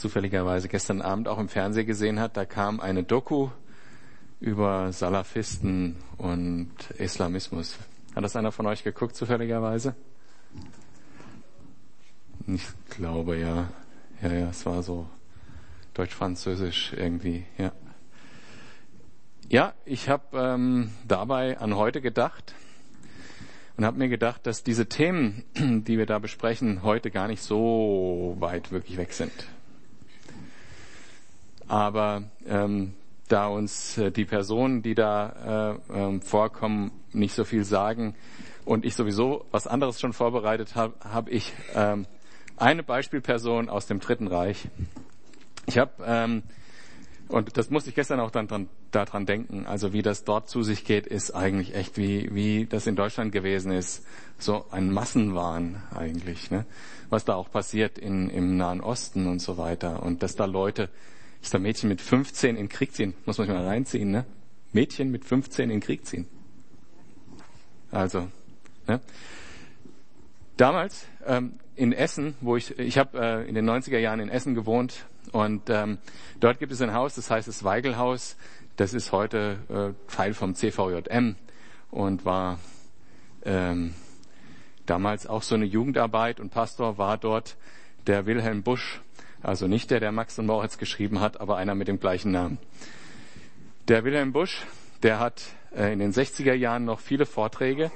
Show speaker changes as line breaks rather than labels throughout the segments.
zufälligerweise gestern Abend auch im Fernsehen gesehen hat. Da kam eine Doku über Salafisten und Islamismus. Hat das einer von euch geguckt, zufälligerweise? Ich glaube, ja. Ja, ja, es war so deutsch-französisch irgendwie, ja. Ja, ich habe ähm, dabei an heute gedacht und habe mir gedacht, dass diese Themen, die wir da besprechen, heute gar nicht so weit wirklich weg sind. Aber ähm, da uns äh, die Personen, die da äh, ähm, vorkommen, nicht so viel sagen und ich sowieso was anderes schon vorbereitet habe, habe ich ähm, eine Beispielperson aus dem Dritten Reich. Ich habe ähm, und das musste ich gestern auch dann dran, daran denken. Also wie das dort zu sich geht, ist eigentlich echt wie wie das in Deutschland gewesen ist, so ein Massenwahn eigentlich, ne? Was da auch passiert in, im Nahen Osten und so weiter und dass da Leute ist da Mädchen mit 15 in Krieg ziehen. Muss man sich mal reinziehen, ne? Mädchen mit 15 in Krieg ziehen. Also, ne? Damals ähm, in Essen, wo ich, ich habe äh, in den 90er Jahren in Essen gewohnt und ähm, dort gibt es ein Haus, das heißt das Weigelhaus. Das ist heute äh, Teil vom CVJM und war ähm, damals auch so eine Jugendarbeit und Pastor war dort der Wilhelm Busch also nicht der, der Max und Moritz geschrieben hat, aber einer mit dem gleichen Namen. Der Wilhelm Busch, der hat äh, in den 60er Jahren noch viele Vorträge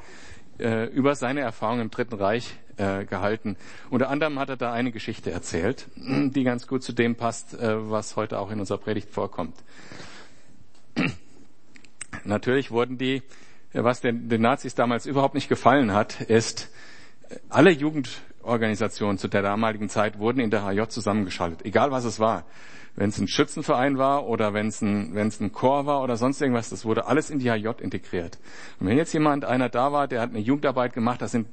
äh, über seine Erfahrungen im Dritten Reich äh, gehalten. Unter anderem hat er da eine Geschichte erzählt, die ganz gut zu dem passt, was heute auch in unserer Predigt vorkommt. Natürlich wurden die, was den, den Nazis damals überhaupt nicht gefallen hat, ist, alle Jugend Organisationen zu der damaligen Zeit wurden in der HJ zusammengeschaltet, egal was es war. Wenn es ein Schützenverein war oder wenn es ein, wenn es ein Chor war oder sonst irgendwas, das wurde alles in die HJ integriert. Und wenn jetzt jemand, einer da war, der hat eine Jugendarbeit gemacht, da sind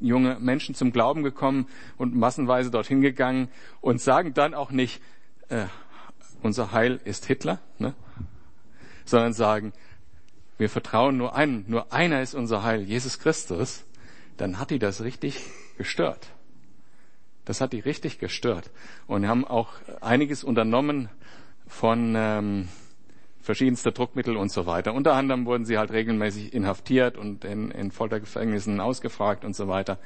junge Menschen zum Glauben gekommen und massenweise dorthin gegangen und sagen dann auch nicht, äh, unser Heil ist Hitler, ne? sondern sagen, wir vertrauen nur einen, nur einer ist unser Heil, Jesus Christus, dann hat die das richtig gestört. Das hat die richtig gestört. Und haben auch einiges unternommen von ähm, verschiedenster Druckmittel und so weiter. Unter anderem wurden sie halt regelmäßig inhaftiert und in, in Foltergefängnissen ausgefragt und so weiter.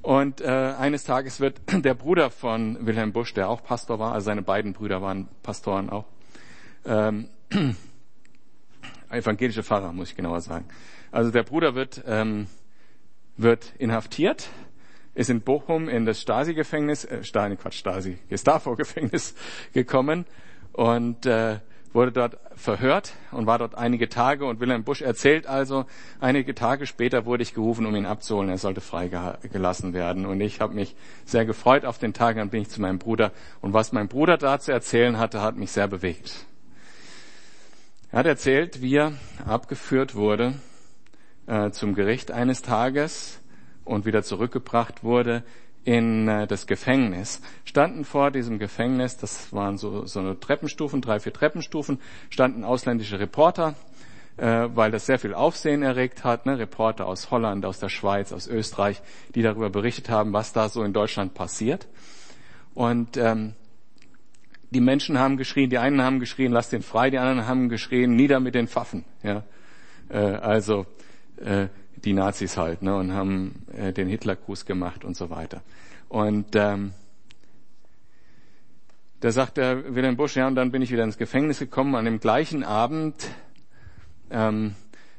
Und äh, eines Tages wird der Bruder von Wilhelm Busch, der auch Pastor war, also seine beiden Brüder waren Pastoren auch, ähm, evangelische Pfarrer, muss ich genauer sagen. Also der Bruder wird, ähm, wird inhaftiert ist in Bochum in das Stasi-Gefängnis, äh, Stasi, Quatsch, Stasi, Gestapo-Gefängnis gekommen und äh, wurde dort verhört und war dort einige Tage und Wilhelm Busch erzählt also, einige Tage später wurde ich gerufen, um ihn abzuholen. Er sollte freigelassen werden. Und ich habe mich sehr gefreut auf den Tag, dann bin ich zu meinem Bruder. Und was mein Bruder da zu erzählen hatte, hat mich sehr bewegt. Er hat erzählt, wie er abgeführt wurde äh, zum Gericht eines Tages und wieder zurückgebracht wurde in äh, das Gefängnis, standen vor diesem Gefängnis, das waren so, so eine Treppenstufen, drei, vier Treppenstufen, standen ausländische Reporter, äh, weil das sehr viel Aufsehen erregt hat, ne? Reporter aus Holland, aus der Schweiz, aus Österreich, die darüber berichtet haben, was da so in Deutschland passiert. Und ähm, die Menschen haben geschrien, die einen haben geschrien, lass den frei, die anderen haben geschrien, nieder mit den Pfaffen. Ja? Äh, also äh, die Nazis halt, ne, und haben äh, den Hitlergruß gemacht und so weiter. Und ähm, da sagt der Wilhelm Busch, ja, und dann bin ich wieder ins Gefängnis gekommen. An dem gleichen Abend, ähm,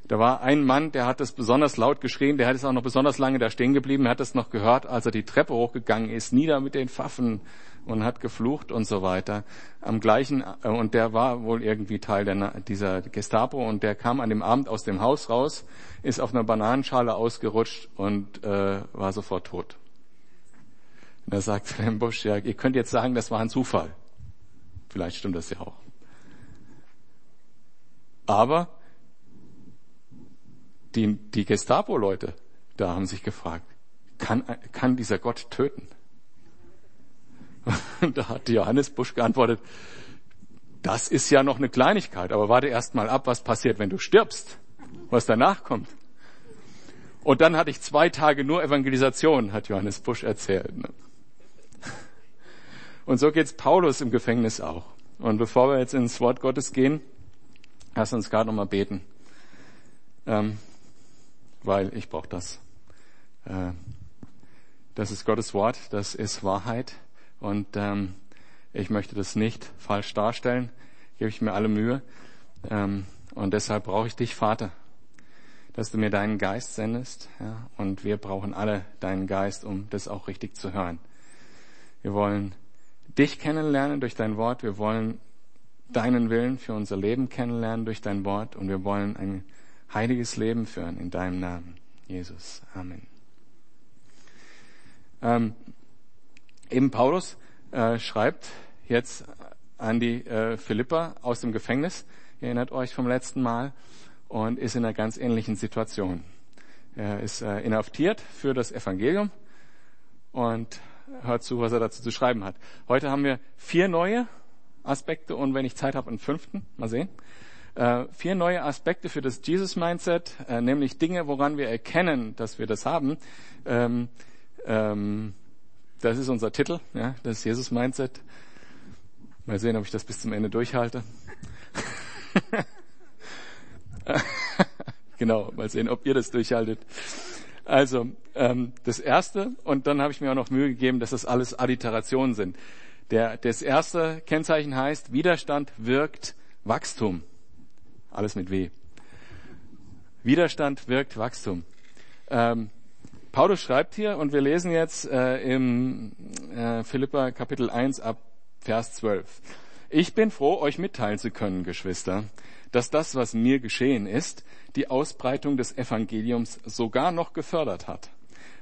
da war ein Mann, der hat das besonders laut geschrien, der hat es auch noch besonders lange da stehen geblieben, hat es noch gehört, als er die Treppe hochgegangen ist, nieder mit den Pfaffen und hat geflucht und so weiter. Am gleichen, äh, und der war wohl irgendwie Teil der, dieser Gestapo und der kam an dem Abend aus dem Haus raus, ist auf einer Bananenschale ausgerutscht und äh, war sofort tot. Und da sagt Wilhelm Busch, ja, ihr könnt jetzt sagen, das war ein Zufall. Vielleicht stimmt das ja auch. Aber die, die Gestapo-Leute da haben sich gefragt, kann, kann dieser Gott töten? Und da hat Johannes Busch geantwortet, das ist ja noch eine Kleinigkeit, aber warte erst mal ab, was passiert, wenn du stirbst, was danach kommt. Und dann hatte ich zwei Tage nur Evangelisation, hat Johannes Busch erzählt. Ne? Und so geht's Paulus im Gefängnis auch. Und bevor wir jetzt ins Wort Gottes gehen, lass uns gerade nochmal beten. Ähm, weil ich brauche das. Äh, das ist Gottes Wort, das ist Wahrheit. Und ähm, ich möchte das nicht falsch darstellen, gebe ich mir alle Mühe. Ähm, und deshalb brauche ich dich, Vater, dass du mir deinen Geist sendest. Ja, und wir brauchen alle deinen Geist, um das auch richtig zu hören. Wir wollen dich kennenlernen durch dein Wort. Wir wollen deinen Willen für unser Leben kennenlernen durch dein Wort. Und wir wollen ein heiliges Leben führen in deinem Namen. Jesus. Amen. Ähm, eben Paulus äh, schreibt jetzt an die äh, Philippa aus dem Gefängnis. Ihr erinnert euch vom letzten Mal und ist in einer ganz ähnlichen Situation. Er ist äh, inhaftiert für das Evangelium und hört zu, was er dazu zu schreiben hat. Heute haben wir vier neue Aspekte und wenn ich Zeit habe, einen fünften. Mal sehen. Äh, vier neue Aspekte für das Jesus-Mindset, äh, nämlich Dinge, woran wir erkennen, dass wir das haben. Ähm, ähm, das ist unser Titel, ja, das Jesus-Mindset. Mal sehen, ob ich das bis zum Ende durchhalte. genau, mal sehen, ob ihr das durchhaltet. Also ähm, das erste, und dann habe ich mir auch noch Mühe gegeben, dass das alles Alliterationen sind. Der, das erste Kennzeichen heißt, Widerstand wirkt Wachstum. Alles mit W. Widerstand wirkt Wachstum. Ähm, Paulus schreibt hier, und wir lesen jetzt äh, im äh, Philippa Kapitel 1 ab Vers 12. Ich bin froh, euch mitteilen zu können, Geschwister, dass das, was mir geschehen ist, die Ausbreitung des Evangeliums sogar noch gefördert hat.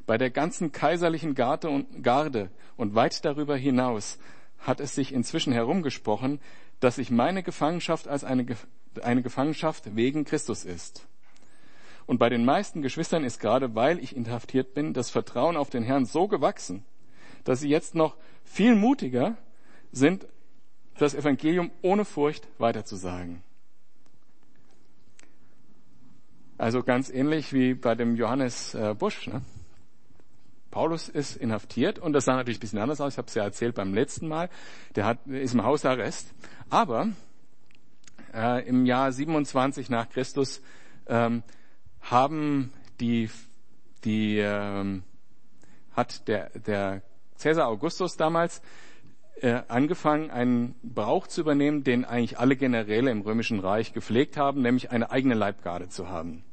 Bei der ganzen kaiserlichen Garde und, Garde und weit darüber hinaus hat es sich inzwischen herumgesprochen, dass sich meine Gefangenschaft als eine, eine Gefangenschaft wegen Christus ist. Und bei den meisten Geschwistern ist gerade, weil ich inhaftiert bin, das Vertrauen auf den Herrn so gewachsen, dass sie jetzt noch viel mutiger sind, das Evangelium ohne Furcht weiterzusagen. Also ganz ähnlich wie bei dem Johannes äh, Busch. Ne? Paulus ist inhaftiert und das sah natürlich ein bisschen anders aus. Ich habe es ja erzählt beim letzten Mal. Der hat, ist im Hausarrest. Aber äh, im Jahr 27 nach Christus ähm, haben die, die ähm, hat der, der Caesar Augustus damals äh, angefangen, einen Brauch zu übernehmen, den eigentlich alle Generäle im Römischen Reich gepflegt haben, nämlich eine eigene Leibgarde zu haben.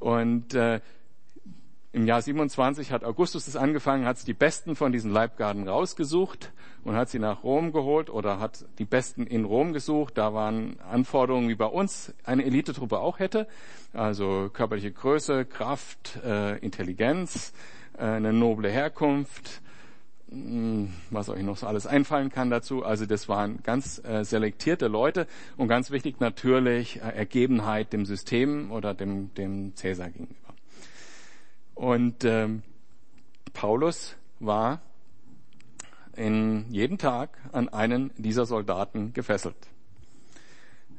Und äh, im Jahr 27 hat Augustus das angefangen, hat die Besten von diesen Leibgarden rausgesucht und hat sie nach Rom geholt oder hat die Besten in Rom gesucht. Da waren Anforderungen, wie bei uns eine Elitetruppe auch hätte. Also körperliche Größe, Kraft, äh, Intelligenz, äh, eine noble Herkunft, hm, was euch noch so alles einfallen kann dazu. Also das waren ganz äh, selektierte Leute und ganz wichtig natürlich äh, Ergebenheit dem System oder dem, dem Cäsar gegenüber. Und ähm, Paulus war in jeden Tag an einen dieser Soldaten gefesselt.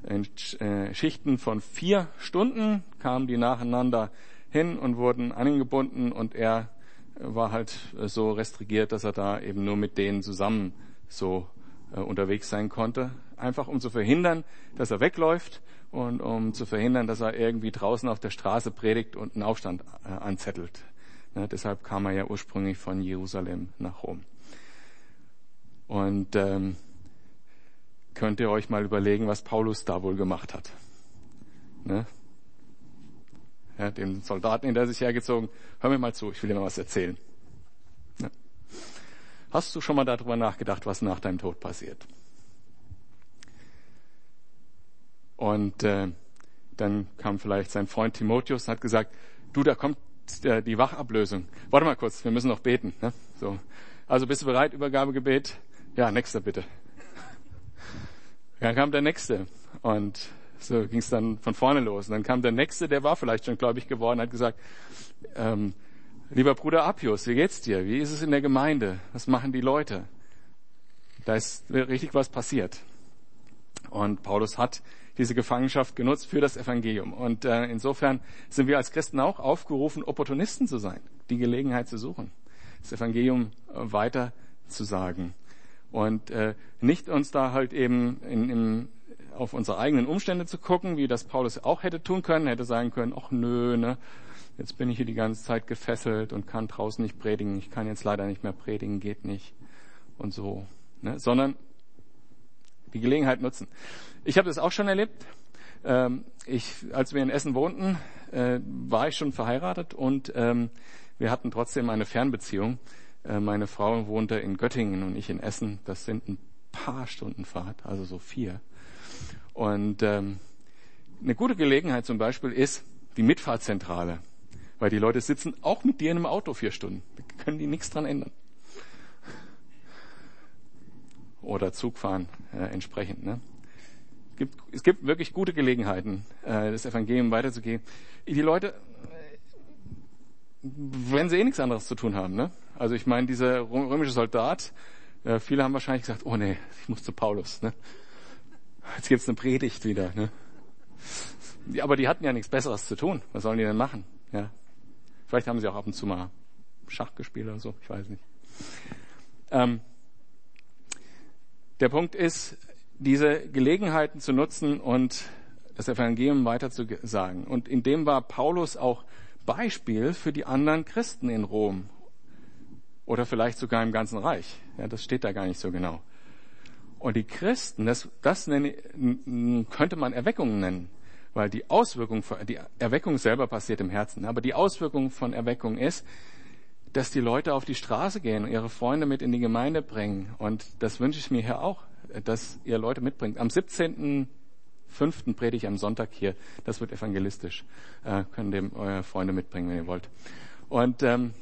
In äh, Schichten von vier Stunden kamen die nacheinander hin und wurden angebunden und er war halt so restrigiert, dass er da eben nur mit denen zusammen so äh, unterwegs sein konnte. Einfach um zu verhindern, dass er wegläuft und um zu verhindern, dass er irgendwie draußen auf der Straße predigt und einen Aufstand äh, anzettelt. Ne, deshalb kam er ja ursprünglich von Jerusalem nach Rom. Und ähm, könnt ihr euch mal überlegen, was Paulus da wohl gemacht hat. Ne? Ja, den Soldaten hinter sich hergezogen. Hör mir mal zu, ich will dir mal was erzählen. Ja. Hast du schon mal darüber nachgedacht, was nach deinem Tod passiert? Und äh, dann kam vielleicht sein Freund Timotheus und hat gesagt, du, da kommt äh, die Wachablösung. Warte mal kurz, wir müssen noch beten. Ne? So. Also bist du bereit, Übergabegebet? Ja, nächster bitte. Dann kam der nächste und so ging es dann von vorne los. Und dann kam der nächste, der war vielleicht schon gläubig geworden, hat gesagt, ähm, lieber Bruder Appius, wie geht's dir? Wie ist es in der Gemeinde? Was machen die Leute? Da ist richtig was passiert. Und Paulus hat diese Gefangenschaft genutzt für das Evangelium. Und äh, insofern sind wir als Christen auch aufgerufen, Opportunisten zu sein, die Gelegenheit zu suchen, das Evangelium äh, weiter zu sagen. Und äh, nicht uns da halt eben in, in, auf unsere eigenen Umstände zu gucken, wie das Paulus auch hätte tun können, hätte sagen können, ach nö, ne, jetzt bin ich hier die ganze Zeit gefesselt und kann draußen nicht predigen, ich kann jetzt leider nicht mehr predigen, geht nicht und so, ne, sondern die Gelegenheit nutzen. Ich habe das auch schon erlebt. Ähm, ich, als wir in Essen wohnten, äh, war ich schon verheiratet und ähm, wir hatten trotzdem eine Fernbeziehung. Äh, meine Frau wohnte in Göttingen und ich in Essen. Das sind ein paar Stunden Fahrt, also so vier. Und ähm, eine gute Gelegenheit zum Beispiel ist die Mitfahrzentrale, weil die Leute sitzen auch mit dir in einem Auto vier Stunden. Da können die nichts dran ändern. Oder Zug fahren äh, entsprechend. Ne? Es, gibt, es gibt wirklich gute Gelegenheiten, äh, das Evangelium weiterzugeben. Die Leute, äh, wenn sie eh nichts anderes zu tun haben. Ne? Also ich meine, dieser römische Soldat, äh, viele haben wahrscheinlich gesagt, oh nee, ich muss zu Paulus. Ne? Jetzt gibt's eine Predigt wieder. Ne? Aber die hatten ja nichts Besseres zu tun. Was sollen die denn machen? Ja. Vielleicht haben sie auch ab und zu mal Schach gespielt oder so, ich weiß nicht. Ähm, der Punkt ist, diese Gelegenheiten zu nutzen und das Evangelium weiterzusagen. Und in dem war Paulus auch Beispiel für die anderen Christen in Rom. Oder vielleicht sogar im ganzen Reich. Ja, das steht da gar nicht so genau. Und die Christen, das, das nenne, könnte man Erweckung nennen, weil die Auswirkung, die Erweckung selber passiert im Herzen, aber die Auswirkung von Erweckung ist, dass die Leute auf die Straße gehen und ihre Freunde mit in die Gemeinde bringen. Und das wünsche ich mir hier auch, dass ihr Leute mitbringt. Am 17.05. predige ich am Sonntag hier. Das wird evangelistisch. Äh, könnt ihr eure Freunde mitbringen, wenn ihr wollt. Und ähm,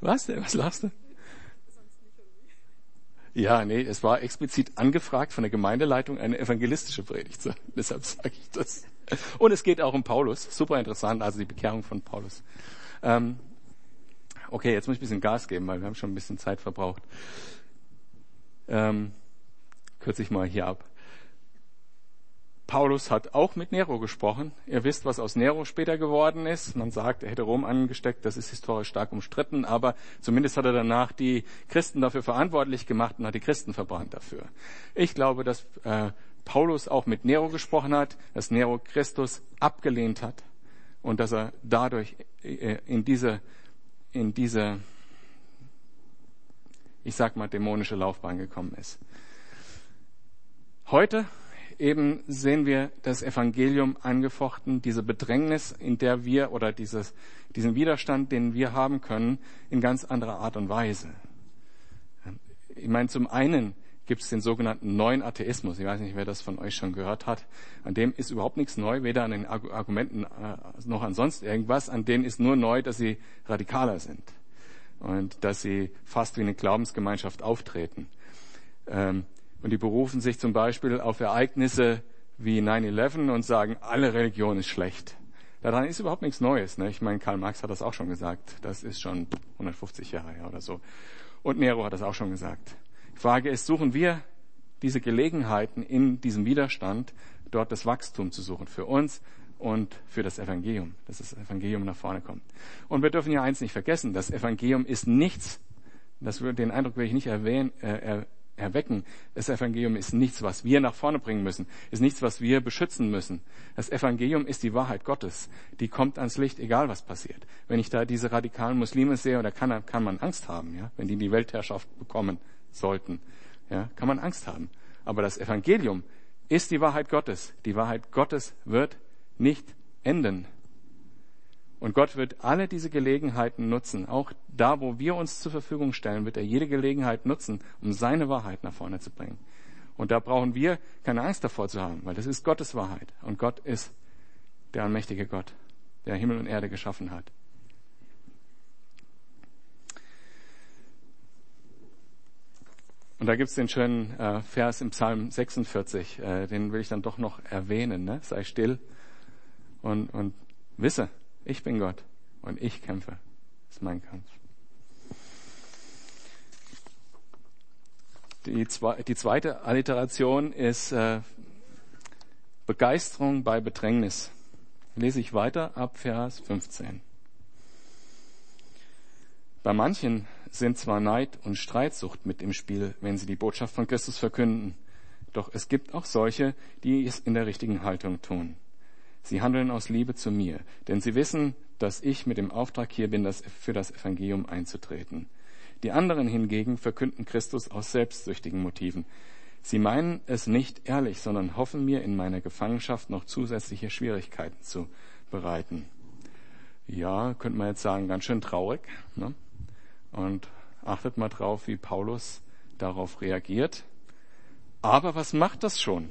was? Was lachst du? Ja, nee, es war explizit angefragt von der Gemeindeleitung, eine evangelistische Predigt zu Deshalb sage ich das. Und es geht auch um Paulus. Super interessant, also die Bekehrung von Paulus. Ähm, okay, jetzt muss ich ein bisschen Gas geben, weil wir haben schon ein bisschen Zeit verbraucht. Ähm, kürze ich mal hier ab. Paulus hat auch mit Nero gesprochen. Ihr wisst, was aus Nero später geworden ist. Man sagt, er hätte Rom angesteckt. Das ist historisch stark umstritten. Aber zumindest hat er danach die Christen dafür verantwortlich gemacht und hat die Christen verbrannt dafür. Ich glaube, dass äh, Paulus auch mit Nero gesprochen hat, dass Nero Christus abgelehnt hat und dass er dadurch äh, in diese, in diese, ich sag mal, dämonische Laufbahn gekommen ist. Heute eben sehen wir das Evangelium angefochten, diese Bedrängnis, in der wir oder dieses, diesen Widerstand, den wir haben können, in ganz anderer Art und Weise. Ich meine, zum einen gibt es den sogenannten neuen Atheismus. Ich weiß nicht, wer das von euch schon gehört hat. An dem ist überhaupt nichts neu, weder an den Argumenten äh, noch an sonst irgendwas. An denen ist nur neu, dass sie radikaler sind und dass sie fast wie eine Glaubensgemeinschaft auftreten. Ähm, und die berufen sich zum Beispiel auf Ereignisse wie 9-11 und sagen, alle Religion ist schlecht. Daran ist überhaupt nichts Neues. Ne? Ich meine, Karl Marx hat das auch schon gesagt. Das ist schon 150 Jahre her oder so. Und Nero hat das auch schon gesagt. Die Frage ist, suchen wir diese Gelegenheiten in diesem Widerstand, dort das Wachstum zu suchen für uns und für das Evangelium, dass das Evangelium nach vorne kommt. Und wir dürfen ja eins nicht vergessen, das Evangelium ist nichts, das, den Eindruck will ich nicht erwähnen, äh, erwecken. Das Evangelium ist nichts, was wir nach vorne bringen müssen, ist nichts, was wir beschützen müssen. Das Evangelium ist die Wahrheit Gottes. Die kommt ans Licht, egal was passiert. Wenn ich da diese radikalen Muslime sehe, da kann, kann man Angst haben, ja, wenn die die Weltherrschaft bekommen sollten, ja, kann man Angst haben. Aber das Evangelium ist die Wahrheit Gottes. Die Wahrheit Gottes wird nicht enden. Und Gott wird alle diese Gelegenheiten nutzen. Auch da, wo wir uns zur Verfügung stellen, wird er jede Gelegenheit nutzen, um seine Wahrheit nach vorne zu bringen. Und da brauchen wir keine Angst davor zu haben, weil das ist Gottes Wahrheit. Und Gott ist der allmächtige Gott, der Himmel und Erde geschaffen hat. Und da gibt's den schönen äh, Vers im Psalm 46, äh, den will ich dann doch noch erwähnen. Ne? Sei still und, und wisse, ich bin Gott und ich kämpfe. Das ist mein Kampf. Die, zwe die zweite Alliteration ist äh, Begeisterung bei Bedrängnis. Lese ich weiter ab Vers 15. Bei manchen sind zwar Neid und Streitsucht mit im Spiel, wenn sie die Botschaft von Christus verkünden, doch es gibt auch solche, die es in der richtigen Haltung tun. Sie handeln aus Liebe zu mir, denn sie wissen, dass ich mit dem Auftrag hier bin, das für das Evangelium einzutreten. Die anderen hingegen verkünden Christus aus selbstsüchtigen Motiven. Sie meinen es nicht ehrlich, sondern hoffen mir in meiner Gefangenschaft noch zusätzliche Schwierigkeiten zu bereiten. Ja, könnte man jetzt sagen, ganz schön traurig. Ne? Und achtet mal drauf, wie Paulus darauf reagiert. Aber was macht das schon?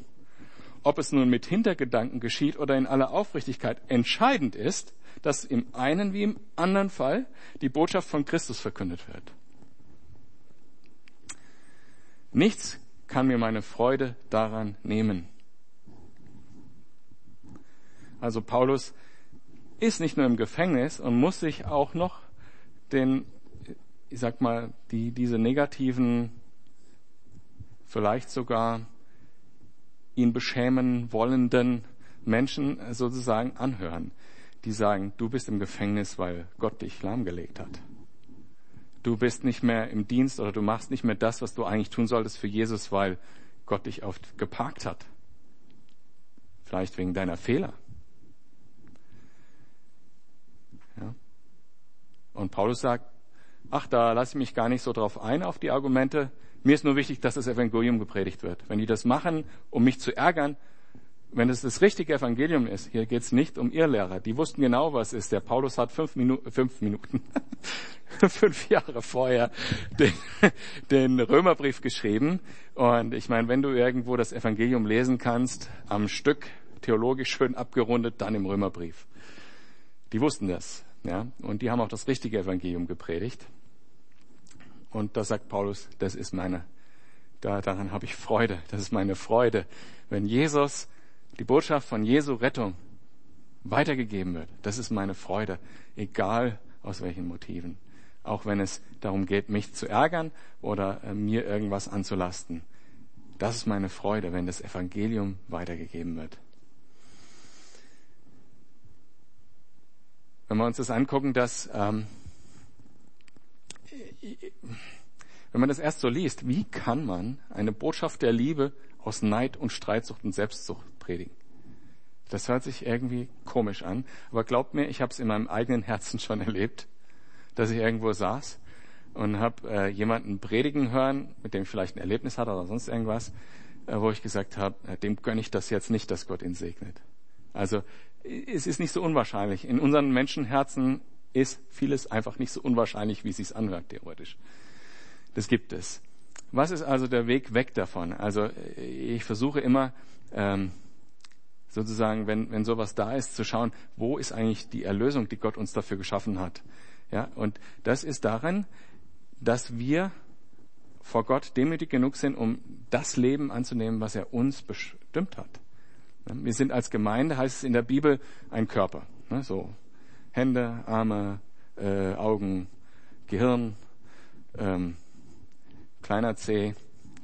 Ob es nun mit Hintergedanken geschieht oder in aller Aufrichtigkeit, entscheidend ist, dass im einen wie im anderen Fall die Botschaft von Christus verkündet wird. Nichts kann mir meine Freude daran nehmen. Also Paulus ist nicht nur im Gefängnis und muss sich auch noch den, ich sag mal, die, diese negativen, vielleicht sogar ihn beschämen wollenden Menschen sozusagen anhören, die sagen, du bist im Gefängnis, weil Gott dich lahmgelegt hat. Du bist nicht mehr im Dienst oder du machst nicht mehr das, was du eigentlich tun solltest für Jesus, weil Gott dich oft geparkt hat. Vielleicht wegen deiner Fehler. Ja. Und Paulus sagt, ach, da lasse ich mich gar nicht so drauf ein, auf die Argumente. Mir ist nur wichtig, dass das Evangelium gepredigt wird. Wenn die das machen, um mich zu ärgern, wenn es das richtige Evangelium ist, hier geht es nicht um Irrlehrer. Die wussten genau, was ist. Der Paulus hat fünf, Minu fünf Minuten, fünf Jahre vorher den, den Römerbrief geschrieben. Und ich meine, wenn du irgendwo das Evangelium lesen kannst, am Stück, theologisch schön abgerundet, dann im Römerbrief. Die wussten das. Ja, und die haben auch das richtige Evangelium gepredigt. Und da sagt Paulus, das ist meine, da, daran habe ich Freude. Das ist meine Freude. Wenn Jesus die Botschaft von Jesu Rettung weitergegeben wird. Das ist meine Freude, egal aus welchen Motiven. Auch wenn es darum geht, mich zu ärgern oder äh, mir irgendwas anzulasten. Das ist meine Freude, wenn das Evangelium weitergegeben wird. Wenn wir uns das angucken, dass ähm, wenn man das erst so liest, wie kann man eine Botschaft der Liebe aus Neid und Streitsucht und Selbstsucht predigen. Das hört sich irgendwie komisch an, aber glaubt mir, ich habe es in meinem eigenen Herzen schon erlebt, dass ich irgendwo saß und habe äh, jemanden predigen hören, mit dem ich vielleicht ein Erlebnis hatte oder sonst irgendwas, äh, wo ich gesagt habe, äh, dem gönne ich das jetzt nicht, dass Gott ihn segnet. Also es ist nicht so unwahrscheinlich. In unseren Menschenherzen ist vieles einfach nicht so unwahrscheinlich, wie es sich anhört, theoretisch. Das gibt es. Was ist also der Weg weg davon? Also ich versuche immer, ähm, sozusagen, wenn, wenn sowas da ist, zu schauen, wo ist eigentlich die Erlösung, die Gott uns dafür geschaffen hat. Ja, und das ist darin, dass wir vor Gott demütig genug sind, um das Leben anzunehmen, was er uns bestimmt hat. Wir sind als Gemeinde, heißt es in der Bibel, ein Körper. Ne, so Hände, Arme, äh, Augen, Gehirn, ähm, kleiner Zeh,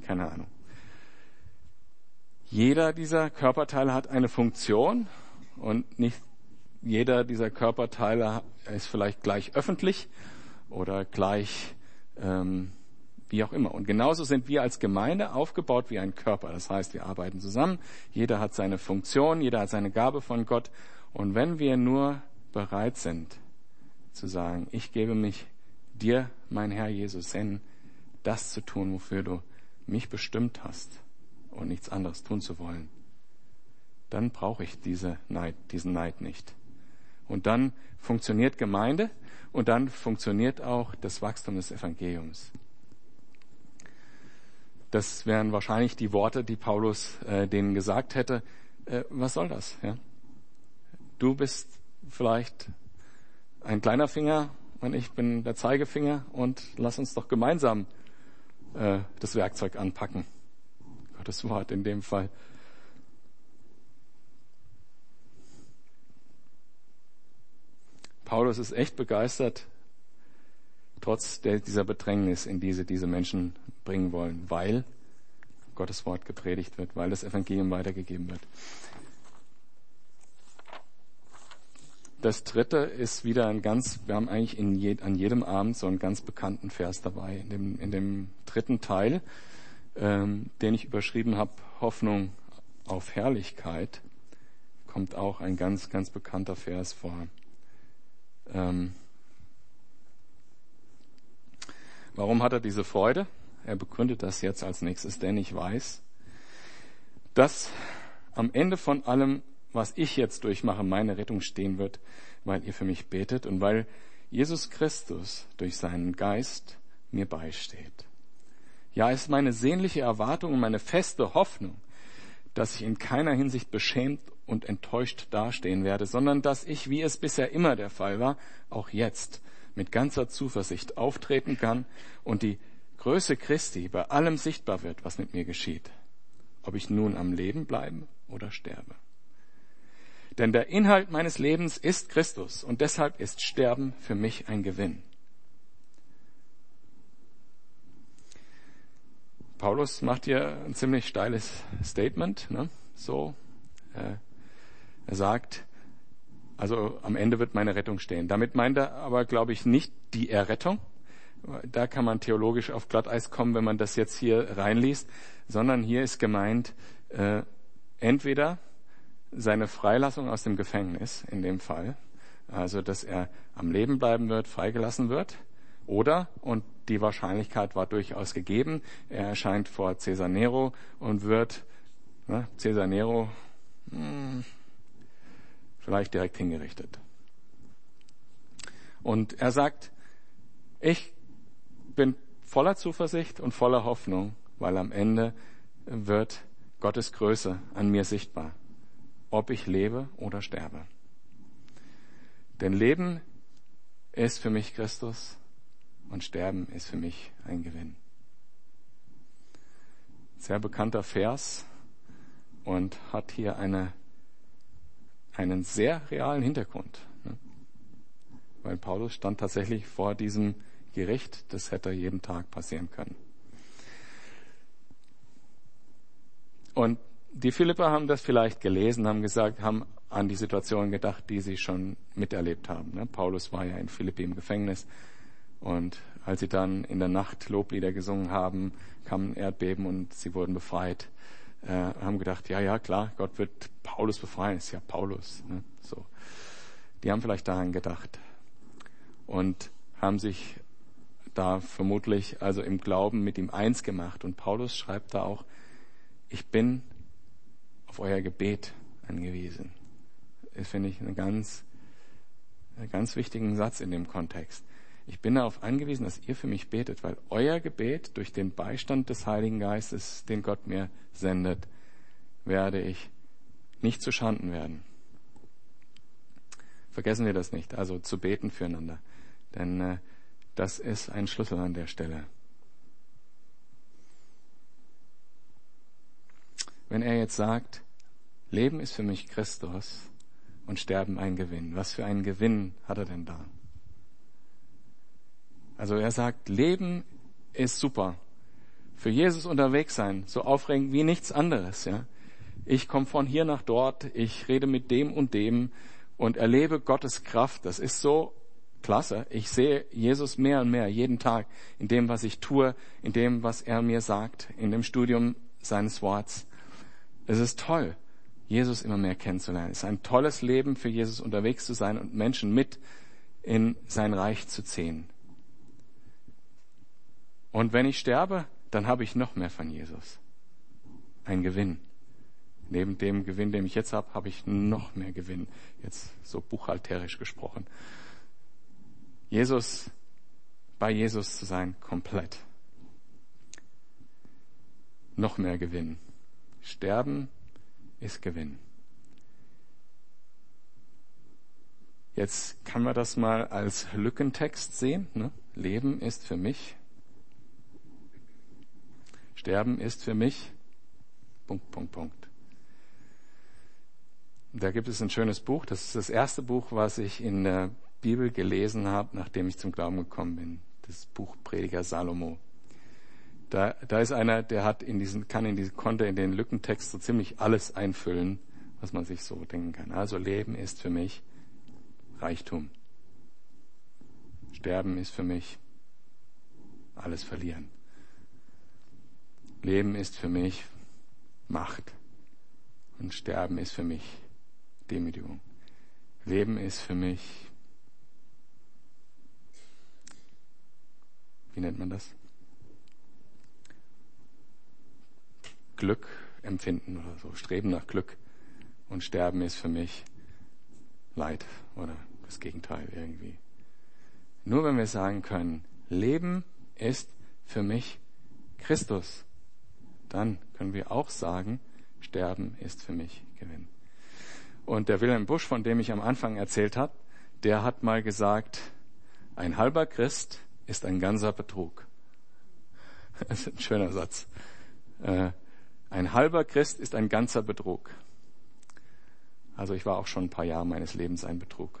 keine Ahnung. Jeder dieser Körperteile hat eine Funktion und nicht jeder dieser Körperteile ist vielleicht gleich öffentlich oder gleich ähm, wie auch immer. Und genauso sind wir als Gemeinde aufgebaut wie ein Körper. Das heißt, wir arbeiten zusammen, jeder hat seine Funktion, jeder hat seine Gabe von Gott. Und wenn wir nur bereit sind zu sagen, ich gebe mich dir, mein Herr Jesus, hin, das zu tun, wofür du mich bestimmt hast, und nichts anderes tun zu wollen, dann brauche ich diese Neid, diesen Neid nicht. Und dann funktioniert Gemeinde und dann funktioniert auch das Wachstum des Evangeliums. Das wären wahrscheinlich die Worte, die Paulus äh, denen gesagt hätte. Äh, was soll das? Ja? Du bist vielleicht ein kleiner Finger und ich bin der Zeigefinger und lass uns doch gemeinsam äh, das Werkzeug anpacken. Gottes Wort in dem Fall. Paulus ist echt begeistert, trotz der, dieser Bedrängnis, in diese diese Menschen bringen wollen, weil Gottes Wort gepredigt wird, weil das Evangelium weitergegeben wird. Das dritte ist wieder ein ganz, wir haben eigentlich je, an jedem Abend so einen ganz bekannten Vers dabei. In dem, in dem dritten Teil, ähm, den ich überschrieben habe, Hoffnung auf Herrlichkeit, kommt auch ein ganz, ganz bekannter Vers vor. Ähm, warum hat er diese Freude? Er begründet das jetzt als nächstes, denn ich weiß, dass am Ende von allem, was ich jetzt durchmache, meine Rettung stehen wird, weil ihr für mich betet und weil Jesus Christus durch seinen Geist mir beisteht. Ja, es ist meine sehnliche Erwartung und meine feste Hoffnung, dass ich in keiner Hinsicht beschämt und enttäuscht dastehen werde, sondern dass ich, wie es bisher immer der Fall war, auch jetzt mit ganzer Zuversicht auftreten kann und die Größe Christi bei allem sichtbar wird, was mit mir geschieht, ob ich nun am Leben bleibe oder sterbe. Denn der Inhalt meines Lebens ist Christus und deshalb ist Sterben für mich ein Gewinn. Paulus macht hier ein ziemlich steiles Statement, ne? so. Äh, er sagt, also am Ende wird meine Rettung stehen. Damit meint er aber, glaube ich, nicht die Errettung. Da kann man theologisch auf Glatteis kommen, wenn man das jetzt hier reinliest, sondern hier ist gemeint, äh, entweder seine Freilassung aus dem Gefängnis in dem Fall, also dass er am Leben bleiben wird, freigelassen wird, oder, und die Wahrscheinlichkeit war durchaus gegeben, er erscheint vor Caesar Nero und wird, ne, Caesar Nero, mh, hm, vielleicht direkt hingerichtet. Und er sagt, ich bin voller Zuversicht und voller Hoffnung, weil am Ende wird Gottes Größe an mir sichtbar, ob ich lebe oder sterbe. Denn Leben ist für mich Christus und Sterben ist für mich ein Gewinn. Sehr bekannter Vers und hat hier eine einen sehr realen Hintergrund. Ne? Weil Paulus stand tatsächlich vor diesem Gericht, das hätte jeden Tag passieren können. Und die Philipper haben das vielleicht gelesen, haben gesagt, haben an die Situation gedacht, die sie schon miterlebt haben. Ne? Paulus war ja in Philippi im Gefängnis und als sie dann in der Nacht Loblieder gesungen haben, kam ein Erdbeben und sie wurden befreit äh, haben gedacht, ja, ja, klar, Gott wird Paulus befreien, ist ja Paulus. Ne? So. Die haben vielleicht daran gedacht und haben sich da vermutlich also im Glauben mit ihm eins gemacht. Und Paulus schreibt da auch, ich bin auf euer Gebet angewiesen. Das finde ich einen ganz, einen ganz wichtigen Satz in dem Kontext. Ich bin darauf angewiesen, dass ihr für mich betet, weil euer Gebet durch den Beistand des Heiligen Geistes, den Gott mir sendet, werde ich nicht zu Schanden werden. Vergessen wir das nicht, also zu beten füreinander. Denn äh, das ist ein Schlüssel an der Stelle. Wenn er jetzt sagt, Leben ist für mich Christus und Sterben ein Gewinn, was für einen Gewinn hat er denn da? Also er sagt, Leben ist super. Für Jesus unterwegs sein, so aufregend wie nichts anderes, ja. Ich komme von hier nach dort, ich rede mit dem und dem und erlebe Gottes Kraft. Das ist so klasse. Ich sehe Jesus mehr und mehr jeden Tag in dem, was ich tue, in dem, was er mir sagt, in dem Studium seines Worts. Es ist toll, Jesus immer mehr kennenzulernen. Es ist ein tolles Leben für Jesus unterwegs zu sein und Menschen mit in sein Reich zu ziehen. Und wenn ich sterbe, dann habe ich noch mehr von Jesus. Ein Gewinn. Neben dem Gewinn, den ich jetzt habe, habe ich noch mehr Gewinn. Jetzt so buchhalterisch gesprochen. Jesus, bei Jesus zu sein, komplett. Noch mehr Gewinn. Sterben ist Gewinn. Jetzt kann man das mal als Lückentext sehen. Ne? Leben ist für mich Sterben ist für mich Punkt, Punkt, Punkt. Da gibt es ein schönes Buch. Das ist das erste Buch, was ich in der Bibel gelesen habe, nachdem ich zum Glauben gekommen bin. Das Buch Prediger Salomo. Da, da ist einer, der hat in diesen, kann in diese, konnte in den Lückentext so ziemlich alles einfüllen, was man sich so denken kann. Also Leben ist für mich Reichtum. Sterben ist für mich alles verlieren. Leben ist für mich Macht. Und Sterben ist für mich Demütigung. Leben ist für mich, wie nennt man das? Glück empfinden oder so, streben nach Glück. Und Sterben ist für mich Leid oder das Gegenteil irgendwie. Nur wenn wir sagen können, Leben ist für mich Christus, dann können wir auch sagen, Sterben ist für mich Gewinn. Und der Wilhelm Busch, von dem ich am Anfang erzählt habe, der hat mal gesagt, ein halber Christ ist ein ganzer Betrug. Das ist ein schöner Satz. Ein halber Christ ist ein ganzer Betrug. Also ich war auch schon ein paar Jahre meines Lebens ein Betrug.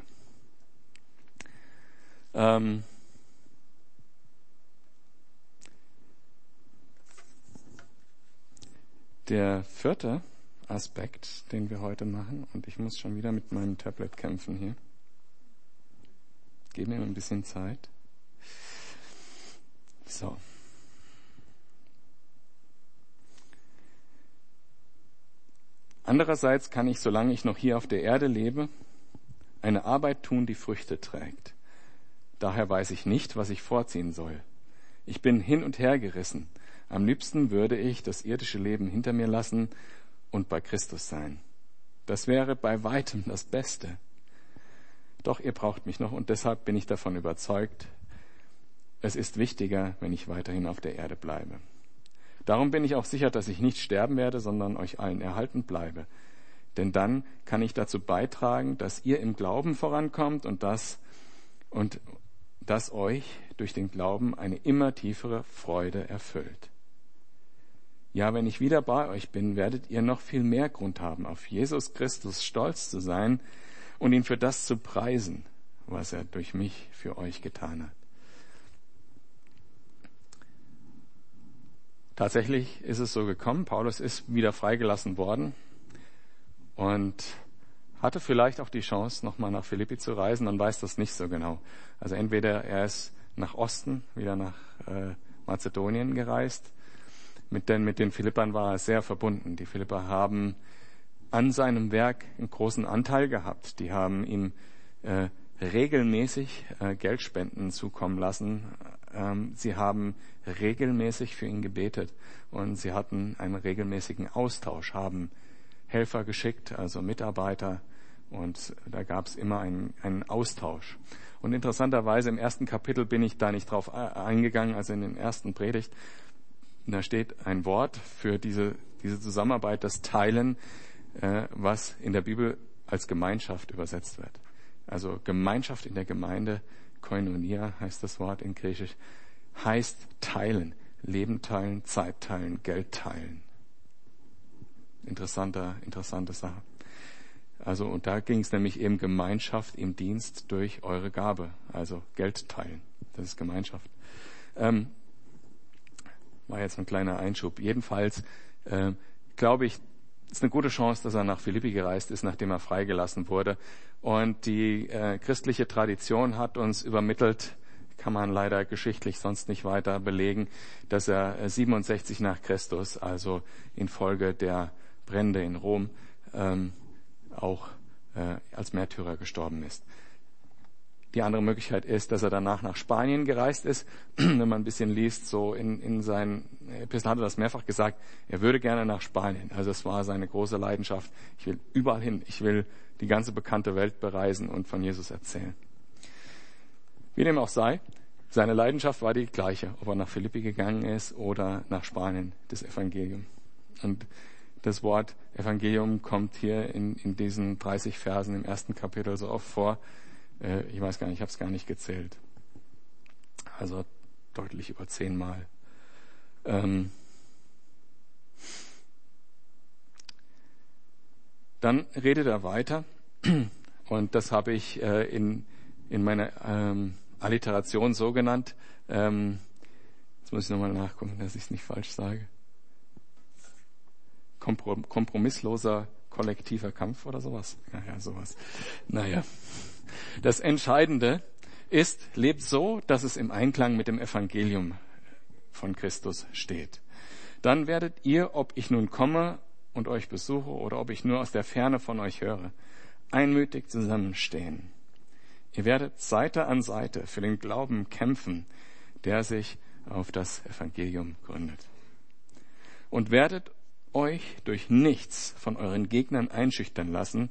Ähm der vierte Aspekt, den wir heute machen, und ich muss schon wieder mit meinem Tablet kämpfen hier. Gib mir ein bisschen Zeit. So. Andererseits kann ich, solange ich noch hier auf der Erde lebe, eine Arbeit tun, die Früchte trägt. Daher weiß ich nicht, was ich vorziehen soll. Ich bin hin und her gerissen. Am liebsten würde ich das irdische Leben hinter mir lassen und bei Christus sein. Das wäre bei weitem das Beste. Doch ihr braucht mich noch und deshalb bin ich davon überzeugt, es ist wichtiger, wenn ich weiterhin auf der Erde bleibe. Darum bin ich auch sicher, dass ich nicht sterben werde, sondern euch allen erhalten bleibe. Denn dann kann ich dazu beitragen, dass ihr im Glauben vorankommt und dass, und dass euch durch den Glauben eine immer tiefere Freude erfüllt. Ja, wenn ich wieder bei euch bin, werdet ihr noch viel mehr Grund haben, auf Jesus Christus stolz zu sein und ihn für das zu preisen, was er durch mich für euch getan hat. Tatsächlich ist es so gekommen. Paulus ist wieder freigelassen worden und hatte vielleicht auch die Chance, nochmal nach Philippi zu reisen. Man weiß das nicht so genau. Also entweder er ist nach Osten, wieder nach äh, Mazedonien gereist. Mit den, mit den Philippern war er sehr verbunden. Die Philipper haben an seinem Werk einen großen Anteil gehabt. Die haben ihm äh, regelmäßig äh, Geldspenden zukommen lassen. Ähm, sie haben regelmäßig für ihn gebetet und sie hatten einen regelmäßigen Austausch, haben Helfer geschickt, also Mitarbeiter und da gab es immer einen, einen Austausch. Und interessanterweise im ersten Kapitel bin ich da nicht drauf eingegangen, also in den ersten Predigt. Da steht ein Wort für diese, diese Zusammenarbeit, das Teilen, äh, was in der Bibel als Gemeinschaft übersetzt wird. Also Gemeinschaft in der Gemeinde, Koinonia heißt das Wort in Griechisch, heißt teilen, Leben teilen, Zeit teilen, Geld teilen. Interessanter, interessante Sache. Also, und da ging es nämlich eben Gemeinschaft im Dienst durch eure Gabe, also Geld teilen. Das ist Gemeinschaft. Ähm, war jetzt ein kleiner Einschub. Jedenfalls äh, glaube ich, ist eine gute Chance, dass er nach Philippi gereist ist, nachdem er freigelassen wurde. Und die äh, christliche Tradition hat uns übermittelt, kann man leider geschichtlich sonst nicht weiter belegen, dass er 67 äh, nach Christus, also infolge der Brände in Rom, ähm, auch äh, als Märtyrer gestorben ist. Die andere Möglichkeit ist, dass er danach nach Spanien gereist ist. Wenn man ein bisschen liest, so in, in seinen Episteln hat er das mehrfach gesagt, er würde gerne nach Spanien. Also es war seine große Leidenschaft. Ich will überall hin. Ich will die ganze bekannte Welt bereisen und von Jesus erzählen. Wie dem auch sei, seine Leidenschaft war die gleiche, ob er nach Philippi gegangen ist oder nach Spanien, das Evangelium. Und das Wort Evangelium kommt hier in, in diesen 30 Versen im ersten Kapitel so oft vor. Äh, ich weiß gar nicht, ich habe es gar nicht gezählt. Also deutlich über zehnmal. Ähm dann redet er weiter und das habe ich äh, in, in meiner ähm, Alliteration so genannt. Ähm, jetzt muss ich nochmal nachgucken, dass ich es nicht falsch sage. Komprom kompromissloser kollektiver Kampf oder sowas. Naja, sowas. Naja. Das Entscheidende ist, lebt so, dass es im Einklang mit dem Evangelium von Christus steht. Dann werdet ihr, ob ich nun komme und euch besuche oder ob ich nur aus der Ferne von euch höre, einmütig zusammenstehen. Ihr werdet Seite an Seite für den Glauben kämpfen, der sich auf das Evangelium gründet. Und werdet euch durch nichts von euren Gegnern einschüchtern lassen,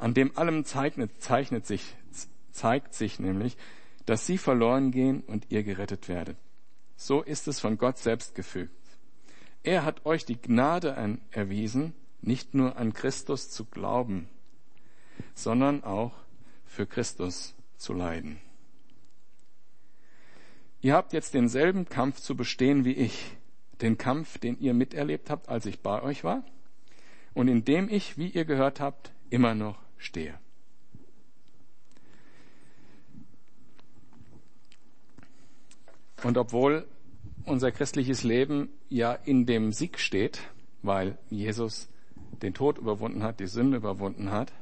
an dem allem zeichnet, zeichnet sich, zeigt sich nämlich, dass sie verloren gehen und ihr gerettet werdet. So ist es von Gott selbst gefügt. Er hat euch die Gnade erwiesen, nicht nur an Christus zu glauben, sondern auch für Christus zu leiden. Ihr habt jetzt denselben Kampf zu bestehen wie ich, den Kampf, den ihr miterlebt habt, als ich bei euch war, und in dem ich, wie ihr gehört habt, immer noch stehe. Und obwohl unser christliches Leben ja in dem Sieg steht, weil Jesus den Tod überwunden hat, die Sünde überwunden hat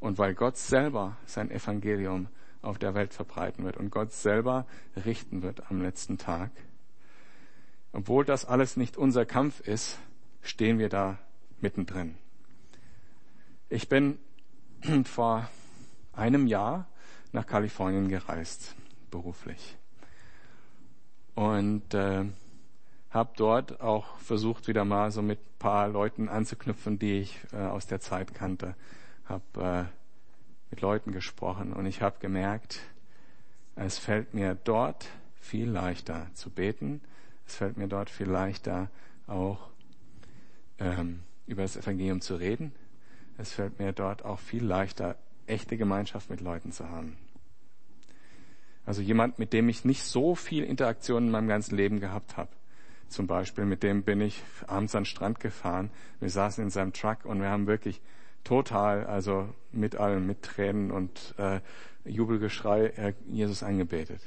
und weil Gott selber sein Evangelium auf der Welt verbreiten wird und Gott selber richten wird am letzten Tag. Obwohl das alles nicht unser Kampf ist, stehen wir da mittendrin. Ich bin vor einem Jahr nach Kalifornien gereist, beruflich. Und äh, habe dort auch versucht, wieder mal so mit paar Leuten anzuknüpfen, die ich äh, aus der Zeit kannte. Habe äh, mit Leuten gesprochen und ich habe gemerkt, es fällt mir dort viel leichter zu beten. Es fällt mir dort viel leichter auch ähm, über das Evangelium zu reden. Es fällt mir dort auch viel leichter, echte Gemeinschaft mit Leuten zu haben. Also jemand, mit dem ich nicht so viel Interaktion in meinem ganzen Leben gehabt habe. Zum Beispiel, mit dem bin ich abends an den Strand gefahren. Wir saßen in seinem Truck und wir haben wirklich total, also mit allem, mit Tränen und äh, Jubelgeschrei äh, Jesus angebetet.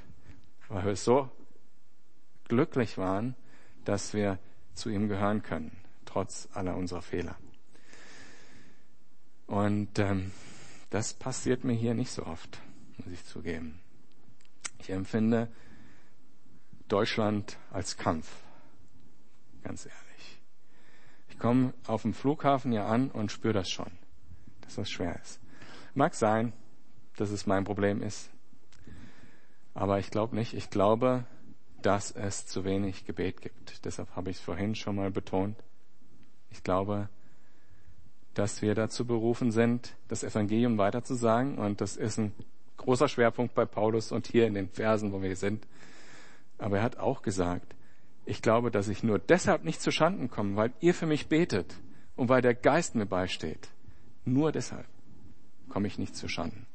Weil wir so glücklich waren, dass wir zu ihm gehören können, trotz aller unserer Fehler. Und ähm, das passiert mir hier nicht so oft, muss ich zugeben. Ich empfinde Deutschland als Kampf, ganz ehrlich. Ich komme auf dem Flughafen hier an und spüre das schon dass das schwer ist. Mag sein, dass es mein Problem ist, aber ich glaube nicht. Ich glaube, dass es zu wenig Gebet gibt. Deshalb habe ich es vorhin schon mal betont. Ich glaube, dass wir dazu berufen sind, das Evangelium weiterzusagen. Und das ist ein großer Schwerpunkt bei Paulus und hier in den Versen, wo wir sind. Aber er hat auch gesagt, ich glaube, dass ich nur deshalb nicht zu Schanden komme, weil ihr für mich betet und weil der Geist mir beisteht. Nur deshalb komme ich nicht zu Schanden.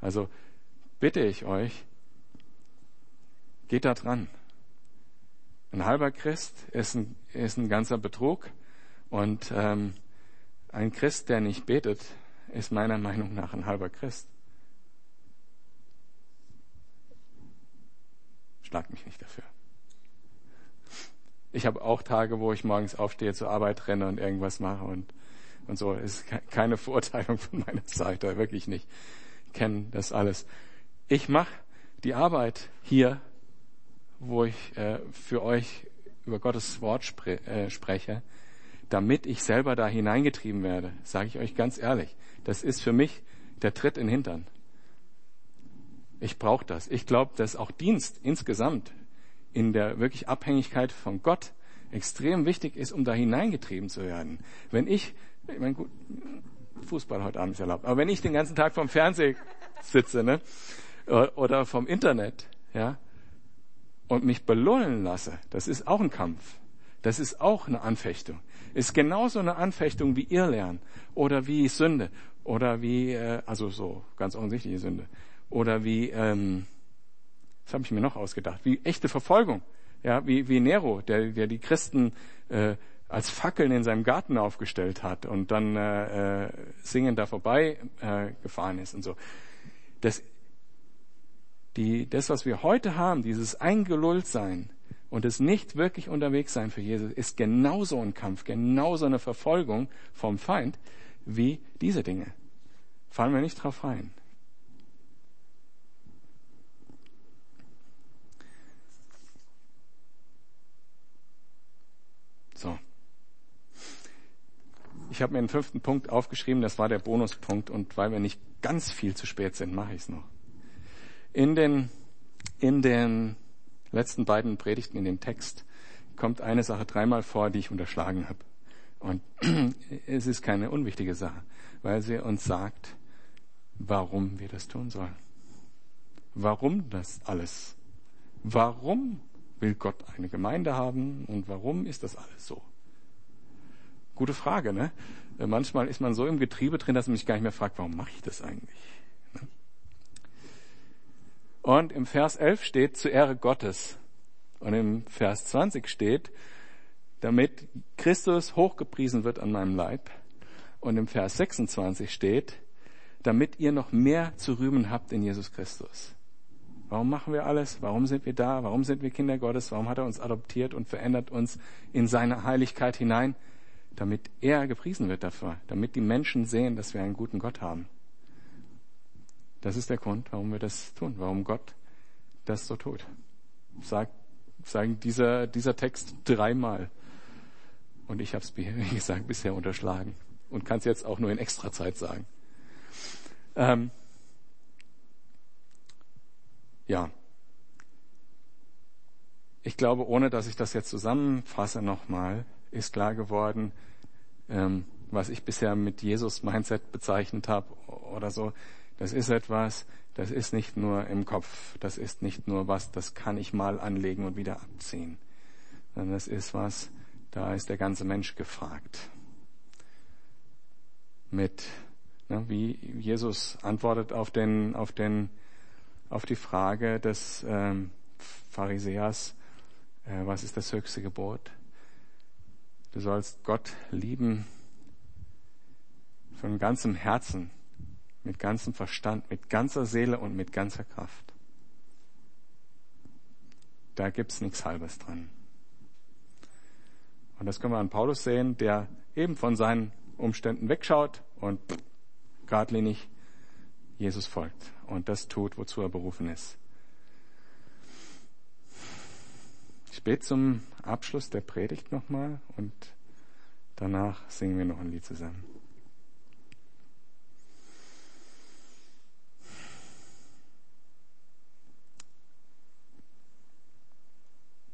Also bitte ich euch, geht da dran. Ein halber Christ ist ein, ist ein ganzer Betrug und ähm, ein Christ, der nicht betet, ist meiner Meinung nach ein halber Christ. Schlag mich nicht dafür. Ich habe auch Tage, wo ich morgens aufstehe, zur Arbeit renne und irgendwas mache und und so. Es ist keine Verurteilung von meiner Seite, wirklich nicht. Ich kenne das alles. Ich mache die Arbeit hier, wo ich äh, für euch über Gottes Wort spre äh, spreche, damit ich selber da hineingetrieben werde, sage ich euch ganz ehrlich. Das ist für mich der Tritt in den Hintern. Ich brauche das. Ich glaube, dass auch Dienst insgesamt in der wirklich Abhängigkeit von Gott extrem wichtig ist, um da hineingetrieben zu werden. Wenn ich ich meine, gut, Fußball heute Abend ist erlaubt. Aber wenn ich den ganzen Tag vom Fernseher sitze, ne, oder vom Internet, ja, und mich belullen lasse, das ist auch ein Kampf. Das ist auch eine Anfechtung. Ist genauso eine Anfechtung wie Irrlernen oder wie Sünde oder wie, äh, also so ganz offensichtliche Sünde oder wie, ähm, was habe ich mir noch ausgedacht? Wie echte Verfolgung, ja, wie wie Nero, der der die Christen äh, als Fackeln in seinem Garten aufgestellt hat und dann äh, äh, singend da vorbei äh, gefahren ist und so. Das, die, das, was wir heute haben, dieses Eingelulltsein und es nicht wirklich unterwegs sein für Jesus ist genauso ein Kampf, genauso eine Verfolgung vom Feind wie diese Dinge. Fallen wir nicht drauf rein. So. Ich habe mir einen fünften Punkt aufgeschrieben, das war der Bonuspunkt und weil wir nicht ganz viel zu spät sind, mache ich es noch. In den, in den letzten beiden Predigten, in den Text, kommt eine Sache dreimal vor, die ich unterschlagen habe. Und es ist keine unwichtige Sache, weil sie uns sagt, warum wir das tun sollen. Warum das alles? Warum will Gott eine Gemeinde haben und warum ist das alles so? Gute Frage, ne? Manchmal ist man so im Getriebe drin, dass man sich gar nicht mehr fragt, warum mache ich das eigentlich? Und im Vers 11 steht, zu Ehre Gottes. Und im Vers 20 steht, damit Christus hochgepriesen wird an meinem Leib. Und im Vers 26 steht, damit ihr noch mehr zu rühmen habt in Jesus Christus. Warum machen wir alles? Warum sind wir da? Warum sind wir Kinder Gottes? Warum hat er uns adoptiert und verändert uns in seine Heiligkeit hinein? Damit er gepriesen wird dafür, damit die Menschen sehen, dass wir einen guten Gott haben. Das ist der Grund, warum wir das tun, warum Gott das so tut. Sagt, sagen dieser, dieser Text dreimal. Und ich habe es, wie gesagt, bisher unterschlagen und kann es jetzt auch nur in Extrazeit sagen. Ähm, ja. Ich glaube, ohne dass ich das jetzt zusammenfasse nochmal, ist klar geworden, ähm, was ich bisher mit Jesus Mindset bezeichnet habe oder so. Das ist etwas, das ist nicht nur im Kopf, das ist nicht nur was, das kann ich mal anlegen und wieder abziehen, sondern das ist was, da ist der ganze Mensch gefragt. Mit, ne, wie Jesus antwortet auf den, auf den auf die Frage des ähm, Pharisäers, äh, was ist das höchste Gebot? Du sollst Gott lieben von ganzem Herzen, mit ganzem Verstand, mit ganzer Seele und mit ganzer Kraft. Da gibt's nichts Halbes dran. Und das können wir an Paulus sehen, der eben von seinen Umständen wegschaut und geradlinig Jesus folgt und das tut, wozu er berufen ist. Ich bete zum Abschluss der Predigt nochmal und danach singen wir noch ein Lied zusammen.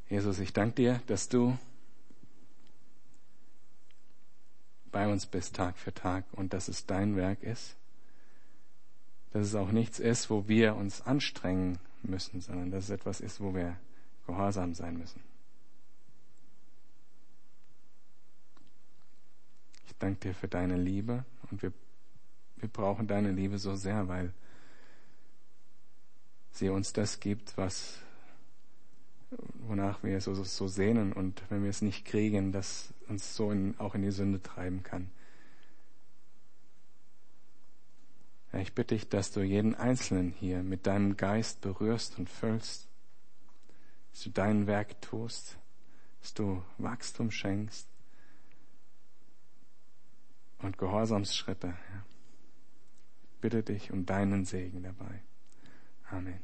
Jesus, ich danke dir, dass du bei uns bist Tag für Tag und dass es dein Werk ist dass es auch nichts ist, wo wir uns anstrengen müssen, sondern dass es etwas ist, wo wir gehorsam sein müssen. Ich danke dir für deine Liebe und wir, wir brauchen deine Liebe so sehr, weil sie uns das gibt, was, wonach wir so, so sehnen und wenn wir es nicht kriegen, das uns so in, auch in die Sünde treiben kann. Ich bitte dich, dass du jeden Einzelnen hier mit deinem Geist berührst und füllst, dass du dein Werk tust, dass du Wachstum schenkst und Gehorsamsschritte. Ich bitte dich um deinen Segen dabei. Amen.